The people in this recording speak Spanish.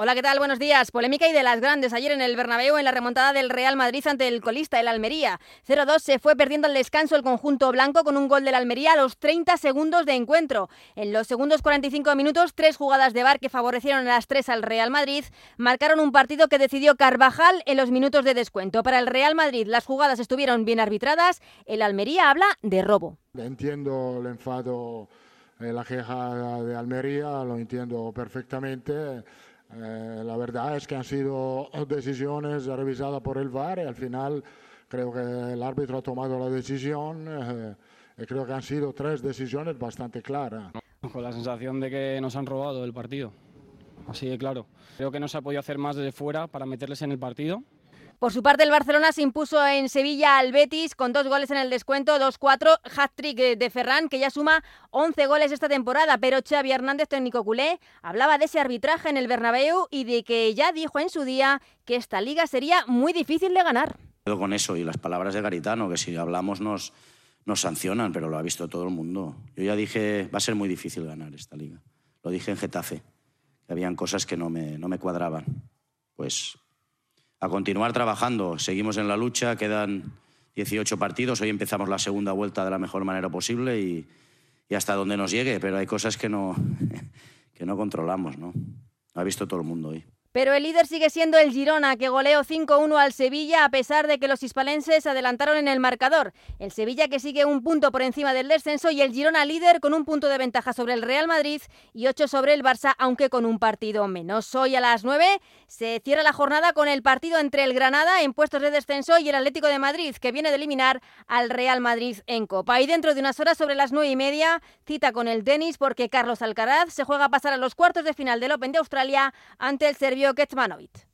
Hola, ¿qué tal? Buenos días. Polémica y de las grandes ayer en el Bernabéu en la remontada del Real Madrid ante el colista, el Almería. 0-2 se fue perdiendo al descanso el conjunto blanco con un gol del Almería a los 30 segundos de encuentro. En los segundos 45 minutos, tres jugadas de bar que favorecieron a las tres al Real Madrid marcaron un partido que decidió Carvajal en los minutos de descuento. Para el Real Madrid las jugadas estuvieron bien arbitradas. El Almería habla de robo. Entiendo el enfado, eh, la queja de Almería, lo entiendo perfectamente. Eh, la verdad es que han sido decisiones revisadas por el VAR y al final creo que el árbitro ha tomado la decisión eh, y creo que han sido tres decisiones bastante claras. Con la sensación de que nos han robado el partido, así de claro. Creo que no se ha podido hacer más desde fuera para meterles en el partido por su parte, el Barcelona se impuso en Sevilla al Betis con dos goles en el descuento, 2-4, hat-trick de Ferran, que ya suma 11 goles esta temporada. Pero Xavi Hernández, técnico culé, hablaba de ese arbitraje en el Bernabéu y de que ya dijo en su día que esta liga sería muy difícil de ganar. Con eso y las palabras de Garitano, que si hablamos nos, sancionan, pero lo ha visto todo el mundo. Yo ya dije, va a ser muy difícil ganar esta liga. Lo dije en Getafe, que habían cosas que no me, no me cuadraban. Pues a continuar trabajando. Seguimos en la lucha, quedan 18 partidos, hoy empezamos la segunda vuelta de la mejor manera posible y, hasta donde nos llegue, pero hay cosas que no, que no controlamos, ¿no? Ha visto todo el mundo hoy. Pero el líder sigue siendo el Girona, que goleó 5-1 al Sevilla a pesar de que los hispalenses adelantaron en el marcador. El Sevilla que sigue un punto por encima del descenso y el Girona líder con un punto de ventaja sobre el Real Madrid y 8 sobre el Barça, aunque con un partido menos. Hoy a las 9 se cierra la jornada con el partido entre el Granada en puestos de descenso y el Atlético de Madrid, que viene de eliminar al Real Madrid en Copa. Y dentro de unas horas sobre las 9 y media, cita con el tenis porque Carlos Alcaraz se juega a pasar a los cuartos de final del Open de Australia ante el Serbio vio Getmanovit.